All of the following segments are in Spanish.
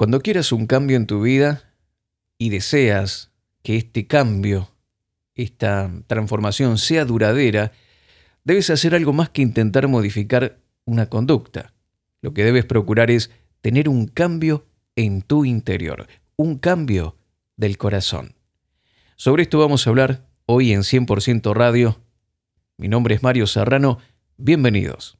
Cuando quieras un cambio en tu vida y deseas que este cambio, esta transformación sea duradera, debes hacer algo más que intentar modificar una conducta. Lo que debes procurar es tener un cambio en tu interior, un cambio del corazón. Sobre esto vamos a hablar hoy en 100% Radio. Mi nombre es Mario Serrano. Bienvenidos.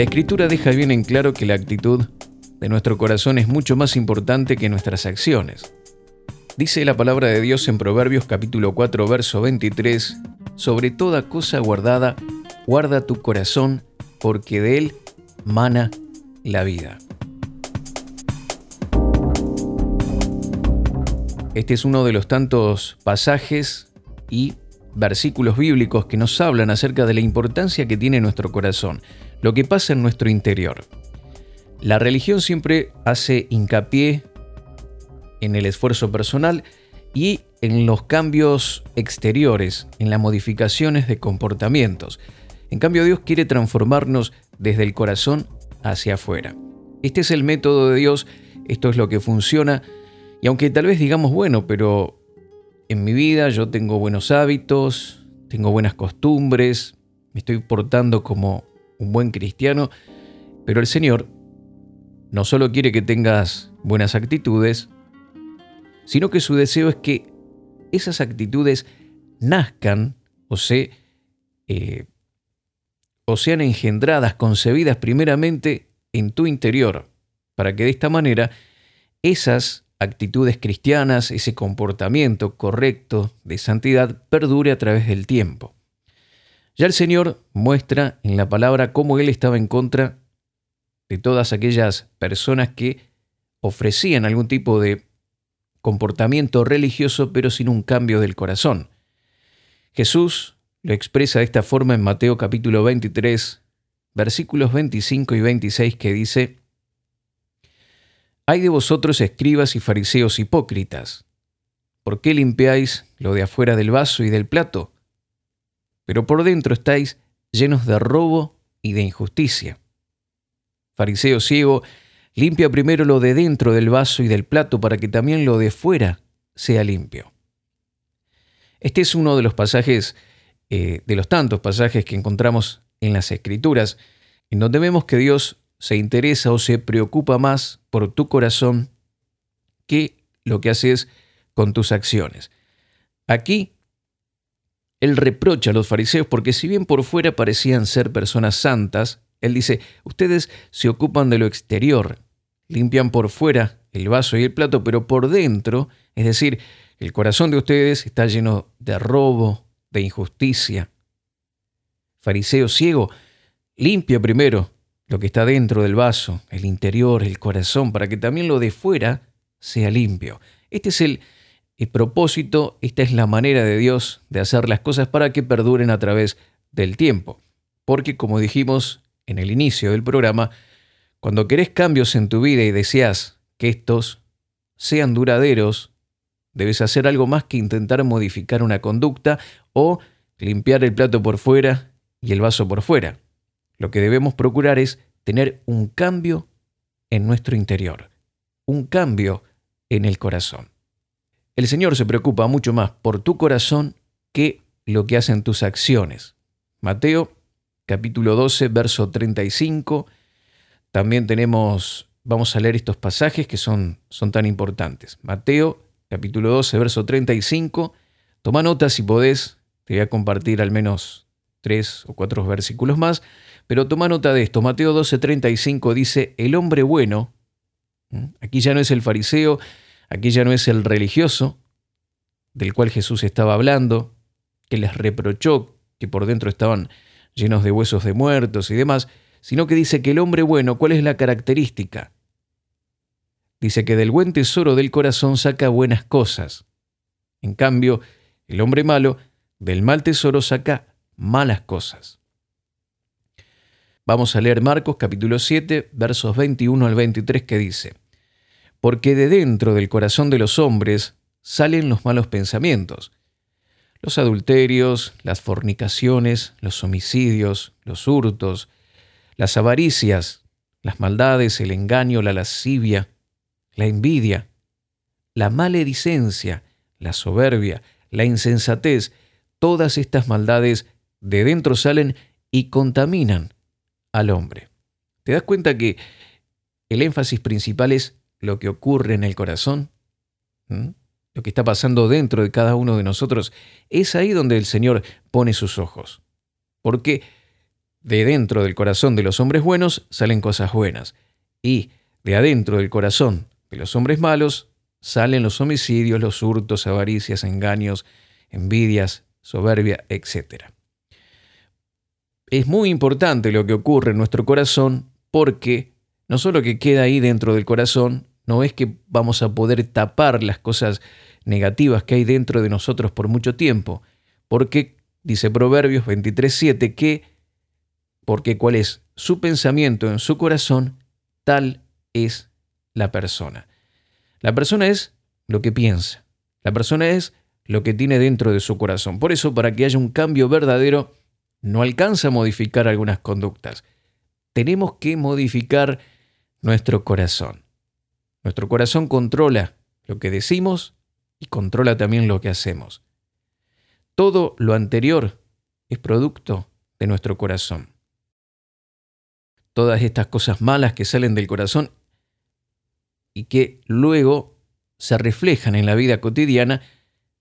La escritura deja bien en claro que la actitud de nuestro corazón es mucho más importante que nuestras acciones. Dice la palabra de Dios en Proverbios capítulo 4 verso 23, sobre toda cosa guardada, guarda tu corazón, porque de él mana la vida. Este es uno de los tantos pasajes y versículos bíblicos que nos hablan acerca de la importancia que tiene nuestro corazón lo que pasa en nuestro interior. La religión siempre hace hincapié en el esfuerzo personal y en los cambios exteriores, en las modificaciones de comportamientos. En cambio, Dios quiere transformarnos desde el corazón hacia afuera. Este es el método de Dios, esto es lo que funciona, y aunque tal vez digamos, bueno, pero en mi vida yo tengo buenos hábitos, tengo buenas costumbres, me estoy portando como un buen cristiano, pero el Señor no solo quiere que tengas buenas actitudes, sino que su deseo es que esas actitudes nazcan o, se, eh, o sean engendradas, concebidas primeramente en tu interior, para que de esta manera esas actitudes cristianas, ese comportamiento correcto de santidad perdure a través del tiempo. Ya el Señor muestra en la palabra cómo Él estaba en contra de todas aquellas personas que ofrecían algún tipo de comportamiento religioso pero sin un cambio del corazón. Jesús lo expresa de esta forma en Mateo capítulo 23, versículos 25 y 26 que dice, Hay de vosotros escribas y fariseos hipócritas, ¿por qué limpiáis lo de afuera del vaso y del plato? Pero por dentro estáis llenos de robo y de injusticia. Fariseo ciego, limpia primero lo de dentro del vaso y del plato para que también lo de fuera sea limpio. Este es uno de los pasajes, eh, de los tantos pasajes que encontramos en las Escrituras, en donde vemos que Dios se interesa o se preocupa más por tu corazón que lo que haces con tus acciones. Aquí él reprocha a los fariseos porque si bien por fuera parecían ser personas santas, él dice, ustedes se ocupan de lo exterior, limpian por fuera el vaso y el plato, pero por dentro, es decir, el corazón de ustedes está lleno de robo, de injusticia. Fariseo ciego, limpia primero lo que está dentro del vaso, el interior, el corazón, para que también lo de fuera sea limpio. Este es el, y propósito, esta es la manera de Dios de hacer las cosas para que perduren a través del tiempo. Porque como dijimos en el inicio del programa, cuando querés cambios en tu vida y deseas que estos sean duraderos, debes hacer algo más que intentar modificar una conducta o limpiar el plato por fuera y el vaso por fuera. Lo que debemos procurar es tener un cambio en nuestro interior, un cambio en el corazón. El Señor se preocupa mucho más por tu corazón que lo que hacen tus acciones. Mateo capítulo 12, verso 35. También tenemos, vamos a leer estos pasajes que son, son tan importantes. Mateo capítulo 12, verso 35. Toma nota si podés, te voy a compartir al menos tres o cuatro versículos más, pero toma nota de esto. Mateo 12, 35 dice, el hombre bueno, aquí ya no es el fariseo, Aquí ya no es el religioso del cual Jesús estaba hablando, que les reprochó que por dentro estaban llenos de huesos de muertos y demás, sino que dice que el hombre bueno, ¿cuál es la característica? dice que del buen tesoro del corazón saca buenas cosas. En cambio, el hombre malo del mal tesoro saca malas cosas. Vamos a leer Marcos capítulo 7, versos 21 al 23 que dice, Porque de dentro del corazón de los hombres salen los malos pensamientos, los adulterios, las fornicaciones, los homicidios, los hurtos, las avaricias, las maldades, el engaño, la lascivia, la envidia, la maledicencia, la soberbia, la insensatez, todas estas maldades de dentro salen y contaminan al hombre. ¿Te das cuenta que el énfasis principal es lo que ocurre en el corazón? Lo que está pasando dentro de cada uno de nosotros. Es ahí donde el Señor pone sus ojos. Porque de dentro del corazón de los hombres buenos salen cosas buenas. Y de adentro del corazón de los hombres malos salen los homicidios, los hurtos, avaricias, engaños, envidias, soberbia, etc. Es muy importante lo que ocurre en nuestro corazón porque no solo que queda ahí dentro del corazón, no es que vamos a poder tapar las cosas negativas que hay dentro de nosotros por mucho tiempo, porque dice Proverbios 23:7 que porque cuál es su pensamiento en su corazón, tal es la persona. La persona es lo que piensa. La persona es lo que tiene dentro de su corazón. Por eso, para que haya un cambio verdadero, no alcanza a modificar algunas conductas. Tenemos que modificar nuestro corazón. Nuestro corazón controla lo que decimos y controla también lo que hacemos. Todo lo anterior es producto de nuestro corazón. Todas estas cosas malas que salen del corazón y que luego se reflejan en la vida cotidiana,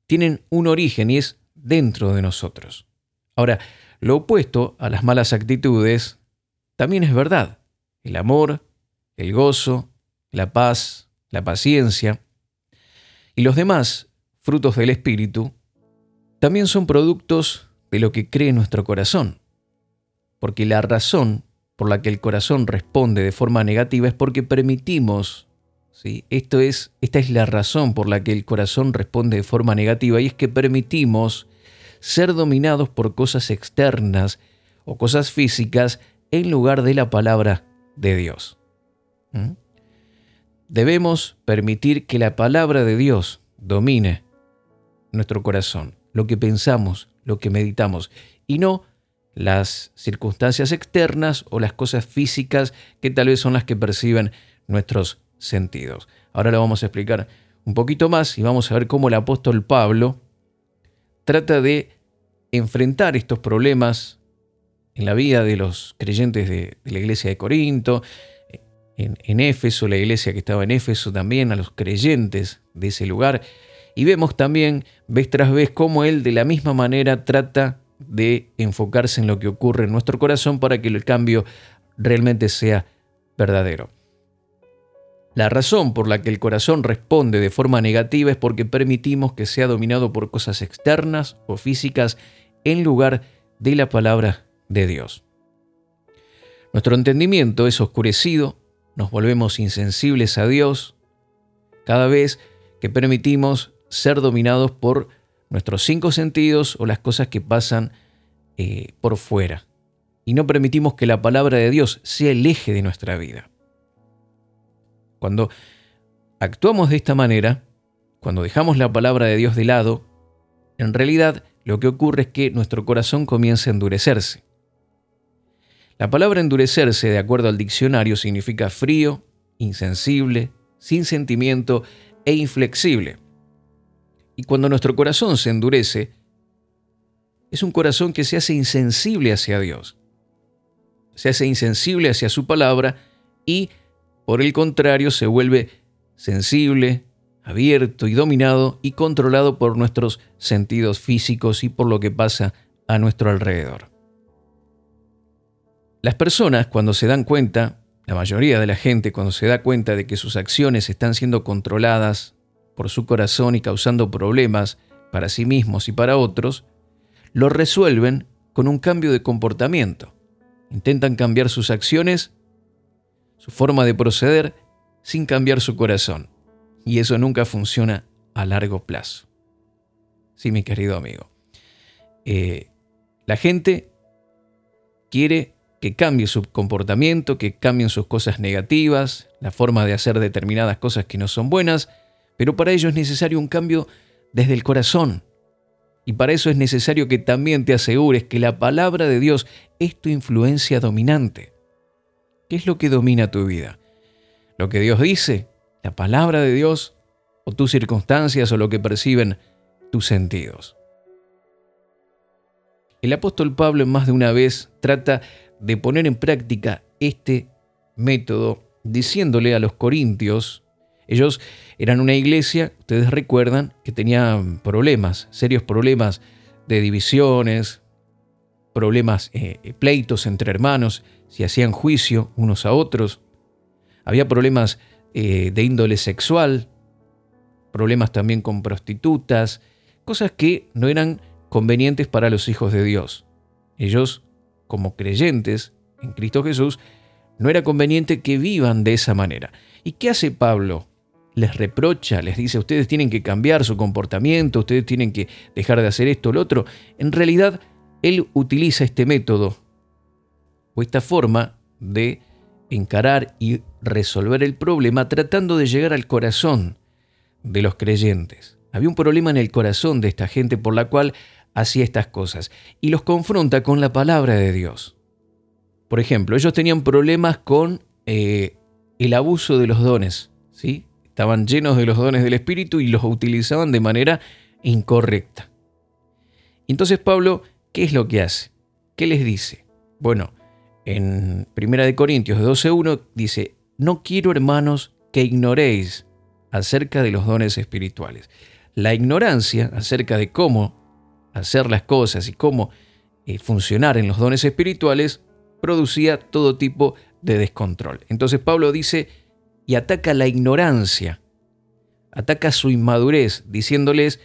tienen un origen y es dentro de nosotros. Ahora, lo opuesto a las malas actitudes también es verdad. El amor, el gozo, la paz, la paciencia y los demás frutos del Espíritu también son productos de lo que cree nuestro corazón. Porque la razón por la que el corazón responde de forma negativa es porque permitimos esto es, esta es la razón por la que el corazón responde de forma negativa y es que permitimos ser dominados por cosas externas o cosas físicas en lugar de la palabra de Dios. ¿Mm? Debemos permitir que la palabra de Dios domine nuestro corazón, lo que pensamos, lo que meditamos, y no las circunstancias externas o las cosas físicas que tal vez son las que perciben nuestros sentidos. Ahora lo vamos a explicar un poquito más y vamos a ver cómo el apóstol Pablo trata de enfrentar estos problemas en la vida de los creyentes de, la iglesia de Corinto, en, en, Éfeso, la iglesia que estaba en Éfeso también, a los creyentes de ese lugar. Y vemos también, vez tras vez, cómo él de la misma manera trata de enfocarse en lo que ocurre en nuestro corazón para que el cambio realmente sea verdadero. La razón por la que el corazón responde de forma negativa es porque permitimos que sea dominado por cosas externas o físicas en lugar de la palabra de Dios. Nuestro entendimiento es oscurecido, nos volvemos insensibles a Dios cada vez que permitimos ser dominados por nuestros cinco sentidos o las cosas que pasan eh, por fuera. Y no permitimos que la palabra de Dios sea el eje de nuestra vida. Cuando actuamos de esta manera, cuando dejamos la palabra de Dios de lado, en realidad lo que ocurre es que nuestro corazón comienza a endurecerse. La palabra endurecerse, de acuerdo al diccionario, significa frío, insensible, sin sentimiento e inflexible. Y cuando nuestro corazón se endurece, es un corazón que se hace insensible hacia Dios. Se hace insensible hacia su palabra y por el contrario, se vuelve sensible, abierto y dominado y controlado por nuestros sentidos físicos y por lo que pasa a nuestro alrededor. Las personas cuando se dan cuenta, la mayoría de la gente cuando se da cuenta de que sus acciones están siendo controladas por su corazón y causando problemas para sí mismos y para otros, lo resuelven con un cambio de comportamiento. Intentan cambiar sus acciones su forma de proceder sin cambiar su corazón. Y eso nunca funciona a largo plazo. Sí, mi querido amigo. Eh, la gente quiere que cambie su comportamiento, que cambien sus cosas negativas, la forma de hacer determinadas cosas que no son buenas, pero para ello es necesario un cambio desde el corazón. Y para eso es necesario que también te asegures que la palabra de Dios es tu influencia dominante. ¿Qué es lo que domina tu vida? ¿Lo que Dios dice? ¿La palabra de Dios? ¿O tus circunstancias o lo que perciben tus sentidos? El apóstol Pablo más de una vez trata de poner en práctica este método diciéndole a los corintios, ellos eran una iglesia, ustedes recuerdan, que tenía problemas, serios problemas de divisiones, problemas, eh, pleitos entre hermanos, se hacían juicio unos a otros, había problemas eh, de índole sexual, problemas también con prostitutas, cosas que no eran convenientes para los hijos de Dios. Ellos como creyentes en Cristo Jesús, no era conveniente que vivan de esa manera. ¿Y qué hace Pablo? Les reprocha, les dice, ustedes tienen que cambiar su comportamiento, ustedes tienen que dejar de hacer esto o lo otro. En realidad, él utiliza este método o esta forma de encarar y resolver el problema tratando de llegar al corazón de los creyentes. Había un problema en el corazón de esta gente por la cual hacía estas cosas y los confronta con la palabra de Dios. Por ejemplo, ellos tenían problemas con eh, el abuso de los dones, ¿sí? Estaban llenos de los dones del Espíritu y los utilizaban de manera incorrecta. Entonces Pablo, ¿qué es lo que hace? ¿Qué les dice? Bueno, en 1 Corintios 12.1 dice, no quiero hermanos que ignoréis acerca de los dones espirituales. La ignorancia acerca de cómo hacer las cosas y cómo eh, funcionar en los dones espirituales, producía todo tipo de descontrol. Entonces Pablo dice, y ataca la ignorancia, ataca su inmadurez, diciéndoles,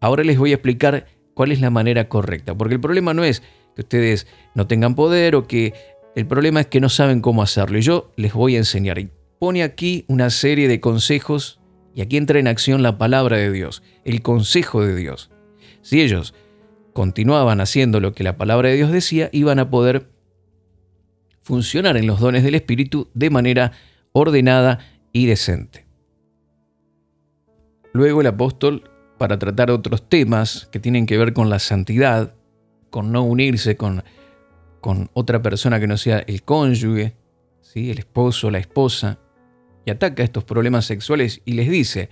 ahora les voy a explicar cuál es la manera correcta, porque el problema no es que ustedes no tengan poder o que el problema es que no saben cómo hacerlo, y yo les voy a enseñar. Y pone aquí una serie de consejos, y aquí entra en acción la palabra de Dios, el consejo de Dios. Si ellos continuaban haciendo lo que la palabra de Dios decía, iban a poder funcionar en los dones del Espíritu de manera ordenada y decente. Luego el apóstol, para tratar otros temas que tienen que ver con la santidad, con no unirse con, con otra persona que no sea el cónyuge, ¿sí? el esposo, la esposa, y ataca estos problemas sexuales y les dice,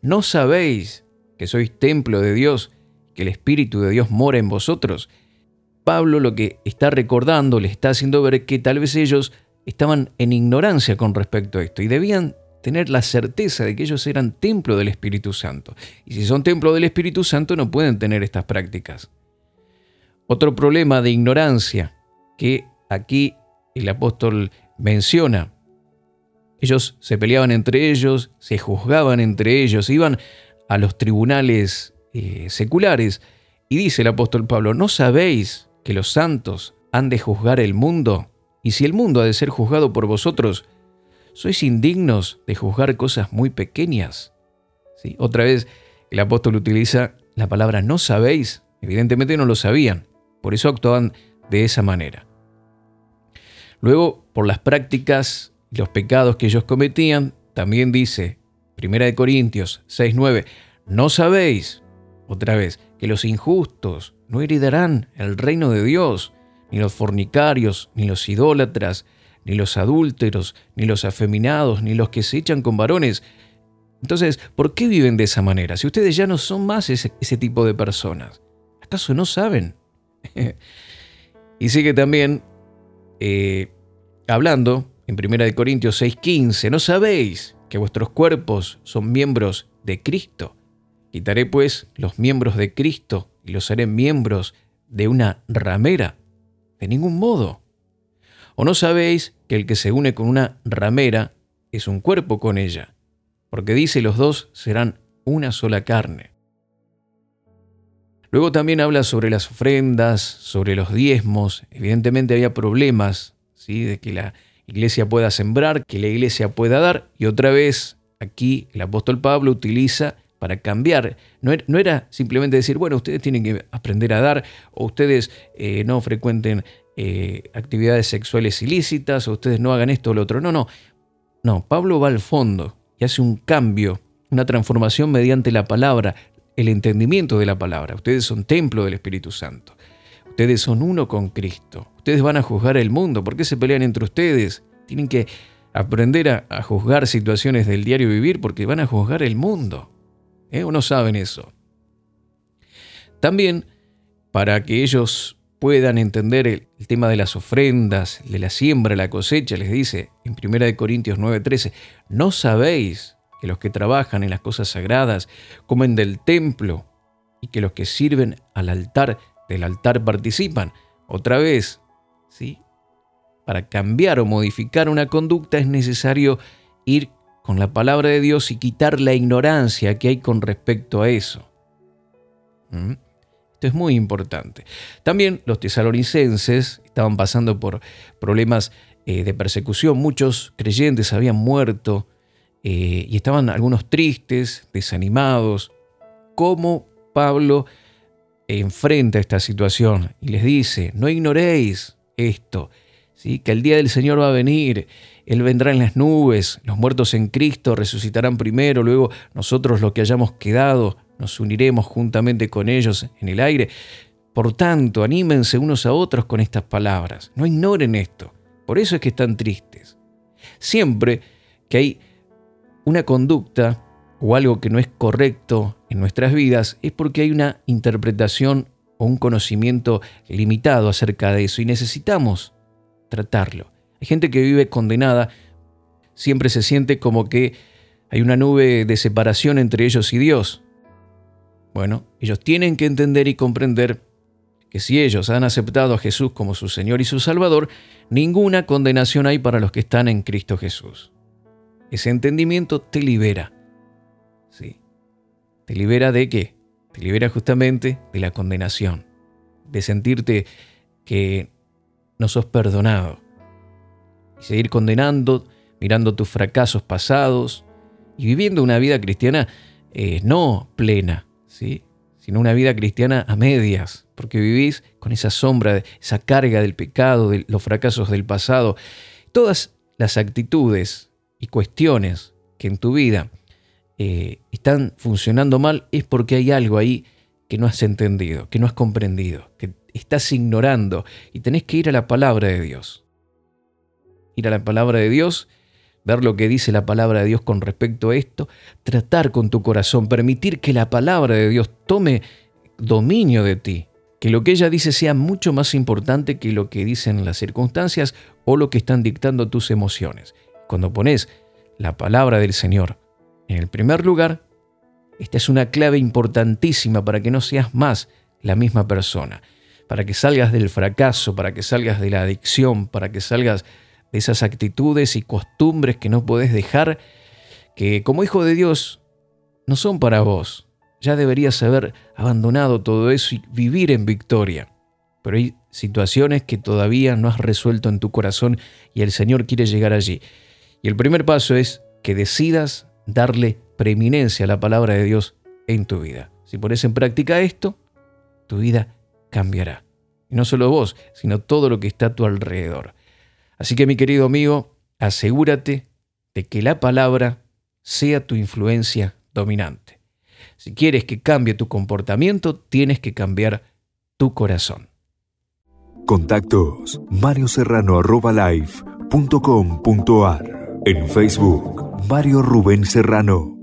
¿no sabéis que sois templo de Dios que el Espíritu de Dios mora en vosotros, Pablo lo que está recordando, le está haciendo ver que tal vez ellos estaban en ignorancia con respecto a esto y debían tener la certeza de que ellos eran templo del Espíritu Santo. Y si son templo del Espíritu Santo no pueden tener estas prácticas. Otro problema de ignorancia que aquí el apóstol menciona. Ellos se peleaban entre ellos, se juzgaban entre ellos, iban a los tribunales eh, seculares. Y dice el apóstol Pablo, ¿no sabéis que los santos han de juzgar el mundo? Y si el mundo ha de ser juzgado por vosotros, ¿sois indignos de juzgar cosas muy pequeñas? ¿Sí? Otra vez el apóstol utiliza la palabra no sabéis. Evidentemente no lo sabían, por eso actuaban de esa manera. Luego, por las prácticas y los pecados que ellos cometían, también dice 1 Corintios 6:9, no sabéis otra vez, que los injustos no heredarán el reino de Dios, ni los fornicarios, ni los idólatras, ni los adúlteros, ni los afeminados, ni los que se echan con varones. Entonces, ¿por qué viven de esa manera? Si ustedes ya no son más ese, tipo de personas, ¿acaso no saben? y sigue también eh, hablando en 1 Corintios 6:15, ¿no sabéis que vuestros cuerpos son miembros de Cristo? Quitaré pues los miembros de Cristo y los haré miembros de una ramera. De ningún modo. ¿O no sabéis que el que se une con una ramera es un cuerpo con ella? Porque dice los dos serán una sola carne. Luego también habla sobre las ofrendas, sobre los diezmos. Evidentemente había problemas, ¿sí? de que la iglesia pueda sembrar, que la iglesia pueda dar, y otra vez aquí el apóstol Pablo utiliza para cambiar. No era, simplemente decir, bueno, ustedes tienen que aprender a dar, o ustedes eh, no frecuenten eh, actividades sexuales ilícitas, o ustedes no hagan esto o lo otro. No, no. No, Pablo va al fondo y hace un cambio, una transformación mediante la palabra, el entendimiento de la palabra. Ustedes son templo del Espíritu Santo. Ustedes son uno con Cristo. Ustedes van a juzgar el mundo. ¿Por qué se pelean entre ustedes? Tienen que aprender a, a juzgar situaciones del diario vivir porque van a juzgar el mundo. ¿Eh? ¿O no saben eso? También, para que ellos puedan entender el, tema de las ofrendas, de la siembra, la cosecha, les dice en 1 Corintios 9:13, ¿no sabéis que los que trabajan en las cosas sagradas comen del templo y que los que sirven al altar del altar participan? Otra vez, ¿sí? Para cambiar o modificar una conducta es necesario ir con la palabra de Dios y quitar la ignorancia que hay con respecto a eso. ¿Mm? Esto es muy importante. También los tesalonicenses estaban pasando por problemas eh, de persecución. Muchos creyentes habían muerto eh, y estaban algunos tristes, desanimados. ¿Cómo Pablo enfrenta esta situación y les dice, no ignoréis esto, ¿sí? que el día del Señor va a venir él vendrá en las nubes, los muertos en Cristo resucitarán primero, luego nosotros los que hayamos quedado nos uniremos juntamente con ellos en el aire. Por tanto, anímense unos a otros con estas palabras, no ignoren esto, por eso es que están tristes. Siempre que hay una conducta o algo que no es correcto en nuestras vidas, es porque hay una interpretación o un conocimiento limitado acerca de eso y necesitamos tratarlo. Hay gente que vive condenada, siempre se siente como que hay una nube de separación entre ellos y Dios. Bueno, ellos tienen que entender y comprender que si ellos han aceptado a Jesús como su Señor y su Salvador, ninguna condenación hay para los que están en Cristo Jesús. Ese entendimiento te libera. ¿Sí? ¿Te libera de qué? Te libera justamente de la condenación, de sentirte que no sos perdonado, y seguir condenando, mirando tus fracasos pasados y viviendo una vida cristiana eh, no plena, ¿sí? sino una vida cristiana a medias, porque vivís con esa sombra, esa carga del pecado, de los fracasos del pasado. Todas las actitudes y cuestiones que en tu vida eh, están funcionando mal es porque hay algo ahí que no has entendido, que no has comprendido, que estás ignorando y tenés que ir a la palabra de Dios ir a la palabra de Dios, ver lo que dice la palabra de Dios con respecto a esto, tratar con tu corazón, permitir que la palabra de Dios tome dominio de ti, que lo que ella dice sea mucho más importante que lo que dicen las circunstancias o lo que están dictando tus emociones. Cuando pones la palabra del Señor en el primer lugar, esta es una clave importantísima para que no seas más la misma persona, para que salgas del fracaso, para que salgas de la adicción, para que salgas de esas actitudes y costumbres que no puedes dejar, que como hijo de Dios no son para vos. Ya deberías haber abandonado todo eso y vivir en victoria. Pero hay situaciones que todavía no has resuelto en tu corazón y el Señor quiere llegar allí. Y el primer paso es que decidas darle preeminencia a la palabra de Dios en tu vida. Si pones en práctica esto, tu vida cambiará. Y no solo vos, sino todo lo que está a tu alrededor. Así que mi querido amigo, asegúrate de que la palabra sea tu influencia dominante. Si quieres que cambie tu comportamiento, tienes que cambiar tu corazón. Contactos marioserrano.life.com.ar En Facebook, Mario Rubén Serrano.